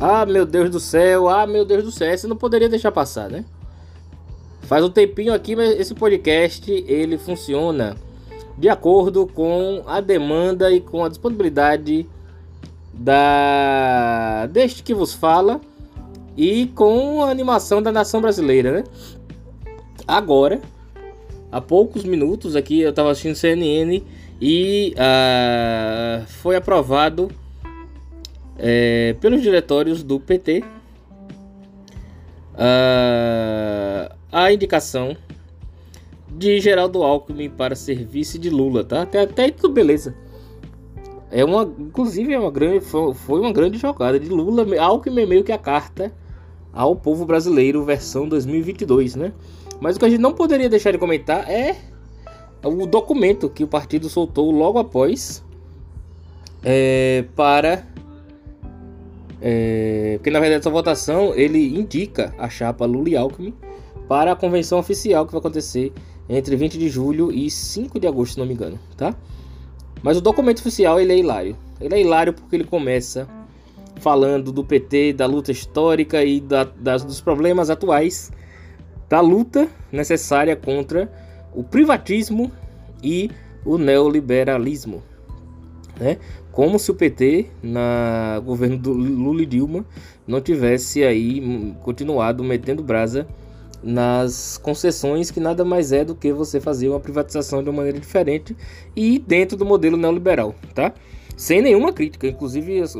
Ah, meu Deus do céu, ah, meu Deus do céu, você não poderia deixar passar, né? Faz um tempinho aqui, mas esse podcast ele funciona de acordo com a demanda e com a disponibilidade da deste que vos fala e com a animação da nação brasileira, né? Agora, há poucos minutos aqui eu estava assistindo CNN e uh, foi aprovado é, pelos diretórios do PT uh, ah, a indicação de Geraldo Alckmin para ser vice de Lula, tá? Até, até tudo beleza. É uma, inclusive é uma grande, foi uma grande jogada de Lula. Alckmin é meio que a carta ao povo brasileiro versão 2022, né? Mas o que a gente não poderia deixar de comentar é o documento que o partido soltou logo após é, para é, porque na verdade essa votação ele indica a chapa Lula e Alckmin para a convenção oficial que vai acontecer entre 20 de julho e 5 de agosto, se não me engano, tá? Mas o documento oficial ele é hilário. Ele é hilário porque ele começa falando do PT, da luta histórica e da, das, dos problemas atuais da luta necessária contra o privatismo e o neoliberalismo. Né? Como se o PT, na governo do Lula e Dilma, não tivesse aí continuado metendo brasa nas concessões, que nada mais é do que você fazer uma privatização de uma maneira diferente e dentro do modelo neoliberal, tá? Sem nenhuma crítica, inclusive as,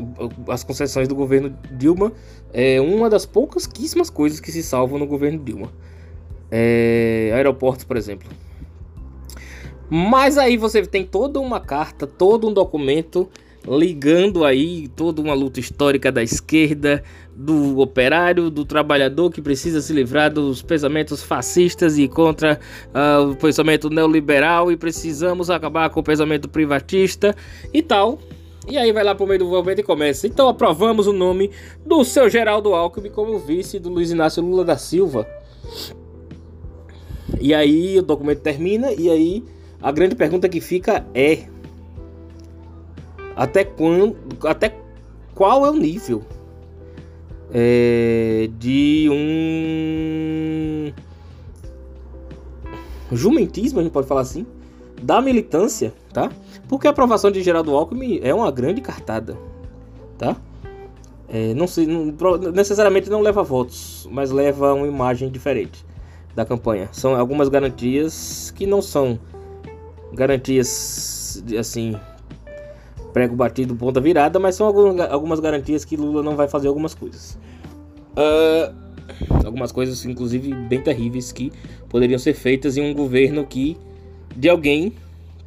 as concessões do governo Dilma é uma das poucas coisas que se salvam no governo Dilma. É, aeroportos, por exemplo. Mas aí você tem toda uma carta, todo um documento ligando aí toda uma luta histórica da esquerda, do operário, do trabalhador que precisa se livrar dos pensamentos fascistas e contra uh, o pensamento neoliberal e precisamos acabar com o pensamento privatista e tal. E aí vai lá pro meio do movimento e começa. Então aprovamos o nome do seu Geraldo Alckmin como vice do Luiz Inácio Lula da Silva. E aí o documento termina e aí a grande pergunta que fica é até quando, até qual é o nível é, de um jumentismo, a gente pode falar assim, da militância, tá? Porque a aprovação de Geraldo Alckmin é uma grande cartada, tá? É, não, se, não necessariamente não leva votos, mas leva uma imagem diferente da campanha. São algumas garantias que não são garantias assim prego batido ponta virada, mas são algumas garantias que Lula não vai fazer algumas coisas. Uh, algumas coisas, inclusive, bem terríveis que poderiam ser feitas em um governo que de alguém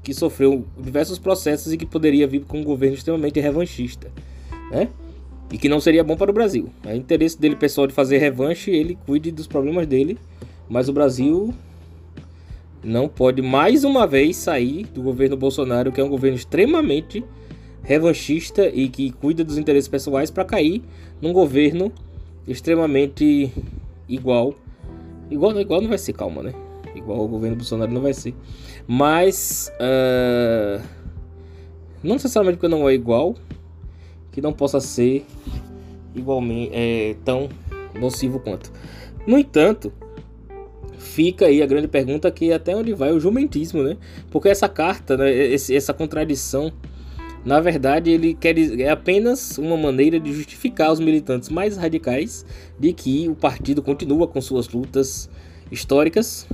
que sofreu diversos processos e que poderia vir com um governo extremamente revanchista, né? E que não seria bom para o Brasil. É interesse dele pessoal de fazer revanche, ele cuide dos problemas dele, mas o Brasil não pode mais uma vez sair do governo Bolsonaro, que é um governo extremamente revanchista e que cuida dos interesses pessoais, para cair num governo extremamente igual. Igual, igual não vai ser, calma, né? Igual o governo Bolsonaro não vai ser. Mas. Uh, não necessariamente porque não é igual, que não possa ser igualmente é, tão nocivo quanto. No entanto, fica aí a grande pergunta que até onde vai o jumentismo, né? Porque essa carta, né, esse, essa contradição, na verdade, ele quer é apenas uma maneira de justificar os militantes mais radicais de que o partido continua com suas lutas históricas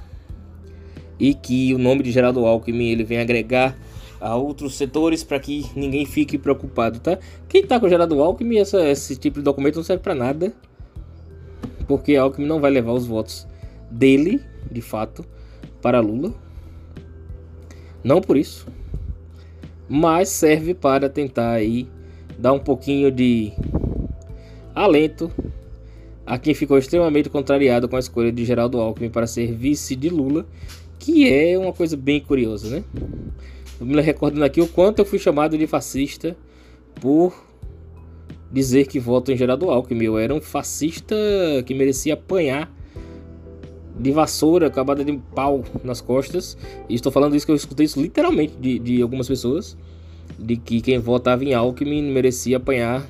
e que o nome de Geraldo Alckmin ele vem agregar a outros setores para que ninguém fique preocupado, tá? Quem tá com Geraldo Alckmin, essa, esse tipo de documento não serve para nada, porque Alckmin não vai levar os votos dele, de fato, para Lula. Não por isso, mas serve para tentar aí dar um pouquinho de alento a quem ficou extremamente contrariado com a escolha de Geraldo Alckmin para ser vice de Lula, que é uma coisa bem curiosa, né? Eu me recordando aqui o quanto eu fui chamado de fascista por dizer que voto em Geraldo Alckmin. Eu era um fascista que merecia apanhar de vassoura, acabada de pau nas costas. E estou falando isso que eu escutei isso literalmente de, de algumas pessoas. De que quem votava em Alckmin merecia apanhar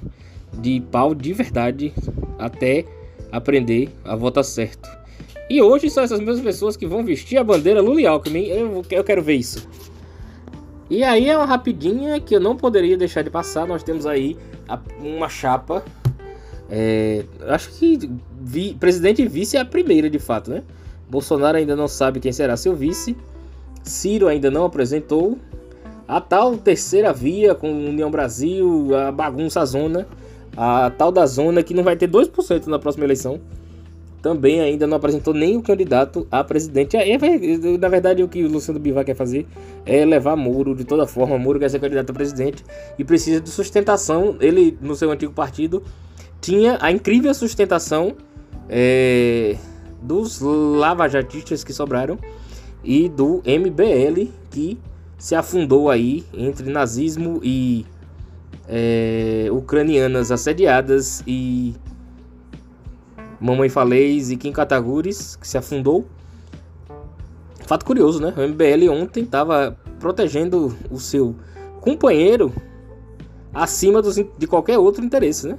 de pau de verdade até aprender a votar certo. E hoje são essas mesmas pessoas que vão vestir a bandeira Lula e Alckmin. Eu, eu quero ver isso. E aí é uma rapidinha que eu não poderia deixar de passar. Nós temos aí uma chapa. É, acho que vi, presidente e vice é a primeira de fato, né? Bolsonaro ainda não sabe quem será seu vice. Ciro ainda não apresentou. A tal terceira via com União Brasil, a bagunça zona, a tal da zona que não vai ter 2% na próxima eleição também ainda não apresentou nem o candidato a presidente. Aí, na verdade, o que o Luciano Bivar quer fazer é levar Moro de toda forma. Moro quer ser candidato a presidente e precisa de sustentação. Ele, no seu antigo partido, tinha a incrível sustentação é, dos lavajatistas que sobraram e do MBL que se afundou aí entre nazismo e é, ucranianas assediadas e Mamãe Falês e Kim Kataguris, que se afundou. Fato curioso, né? O MBL ontem estava protegendo o seu companheiro acima dos, de qualquer outro interesse, né?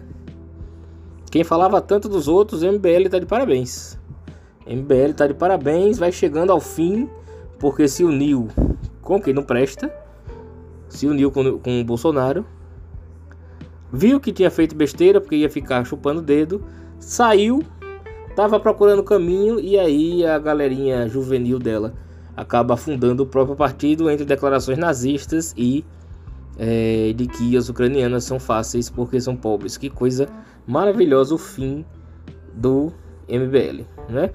Quem falava tanto dos outros, MBL está de parabéns. MBL está de parabéns, vai chegando ao fim, porque se uniu com quem não presta, se uniu com, com o Bolsonaro, viu que tinha feito besteira, porque ia ficar chupando dedo, saiu, tava procurando caminho e aí a galerinha juvenil dela acaba afundando o próprio partido entre declarações nazistas e é, de que as ucranianas são fáceis porque são pobres. Que coisa maravilhosa o fim do MBL, né?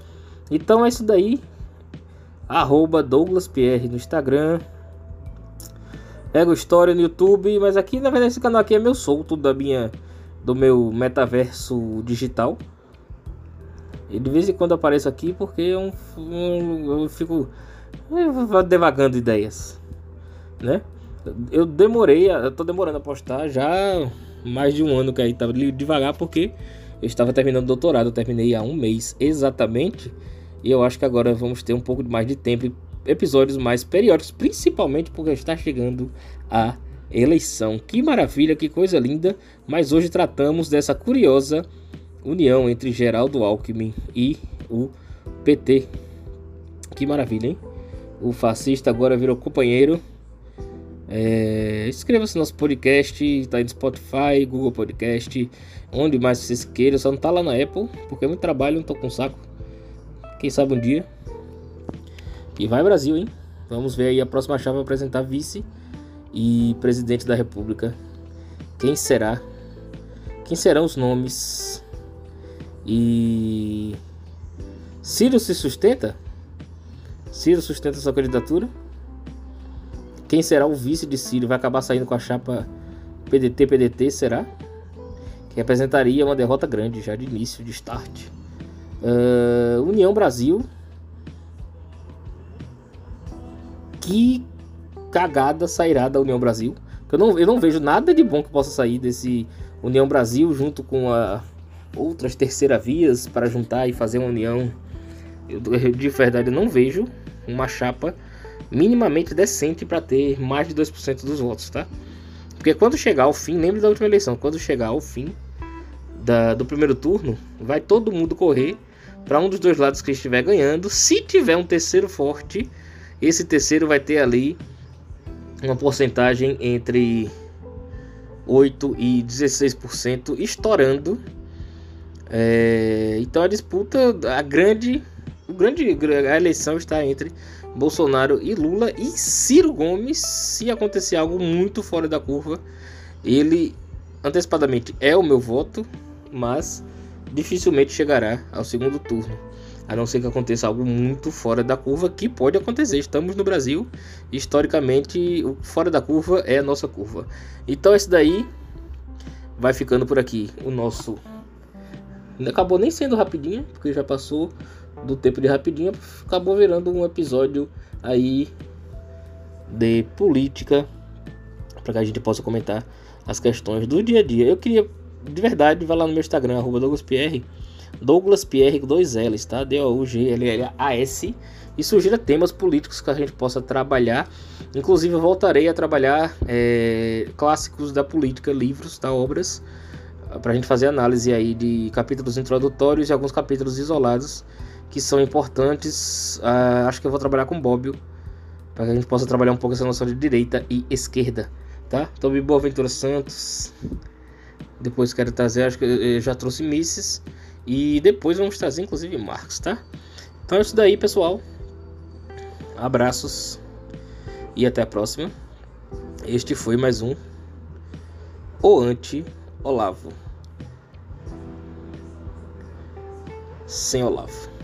Então é isso daí. Arroba Douglas Pierre no Instagram. Ego História no YouTube. Mas aqui, na verdade, esse canal aqui é meu solto da minha do meu metaverso digital. E de vez em quando apareço aqui porque eu, eu, eu fico devagando ideias, né? Eu demorei, eu tô demorando a postar já mais de um ano que aí tava devagar porque eu estava terminando o doutorado, eu terminei há um mês exatamente. E eu acho que agora vamos ter um pouco mais de tempo, episódios mais periódicos, principalmente porque está chegando a eleição. Que maravilha, que coisa linda. Mas hoje tratamos dessa curiosa união entre Geraldo Alckmin e o PT. Que maravilha, hein? O fascista agora virou companheiro. É, Inscreva-se no nosso podcast, tá aí no Spotify, Google Podcast, onde mais vocês queiram. Só não tá lá na Apple, porque é muito trabalho, não tô com saco. Quem sabe um dia. E vai Brasil, hein? Vamos ver aí a próxima chave apresentar vice e presidente da República. Quem será? Quem serão os nomes? E Ciro se sustenta? Ciro sustenta sua candidatura? Quem será o vice de Ciro? Vai acabar saindo com a chapa PDT-PDT, será? Que representaria uma derrota grande já de início, de start. Uh, União Brasil. Que cagada sairá da União Brasil. Eu não, eu não vejo nada de bom que possa sair desse União Brasil junto com a outras terceira vias para juntar e fazer uma união. Eu, de verdade eu não vejo uma chapa minimamente decente para ter mais de 2% dos votos, tá? Porque quando chegar ao fim, lembre da última eleição, quando chegar ao fim da, do primeiro turno, vai todo mundo correr para um dos dois lados que estiver ganhando. Se tiver um terceiro forte, esse terceiro vai ter ali uma porcentagem entre 8 e 16% estourando. É, então a disputa, a grande, o grande, a eleição está entre Bolsonaro e Lula e Ciro Gomes. Se acontecer algo muito fora da curva, ele antecipadamente é o meu voto, mas dificilmente chegará ao segundo turno a não ser que aconteça algo muito fora da curva, que pode acontecer. Estamos no Brasil, historicamente, o fora da curva é a nossa curva. Então, esse daí vai ficando por aqui. O nosso acabou nem sendo rapidinho, porque já passou do tempo de rapidinho, acabou virando um episódio aí de política para que a gente possa comentar as questões do dia a dia. Eu queria de verdade, vai lá no meu Instagram, DouglasPR Douglas Pierre com dois L's, tá? D-O-U-G-L-L-A-S. E sugira temas políticos que a gente possa trabalhar. Inclusive, eu voltarei a trabalhar é, clássicos da política, livros, tá? Obras. para a gente fazer análise aí de capítulos introdutórios e alguns capítulos isolados que são importantes. Uh, acho que eu vou trabalhar com Bobbio para que a gente possa trabalhar um pouco essa noção de direita e esquerda, tá? Então, Boaventura Santos. Depois quero trazer, acho que eu já trouxe Misses e depois vamos trazer inclusive Marcos, tá? Então é isso daí, pessoal. Abraços e até a próxima. Este foi mais um O Anti Olavo. Sem Olavo.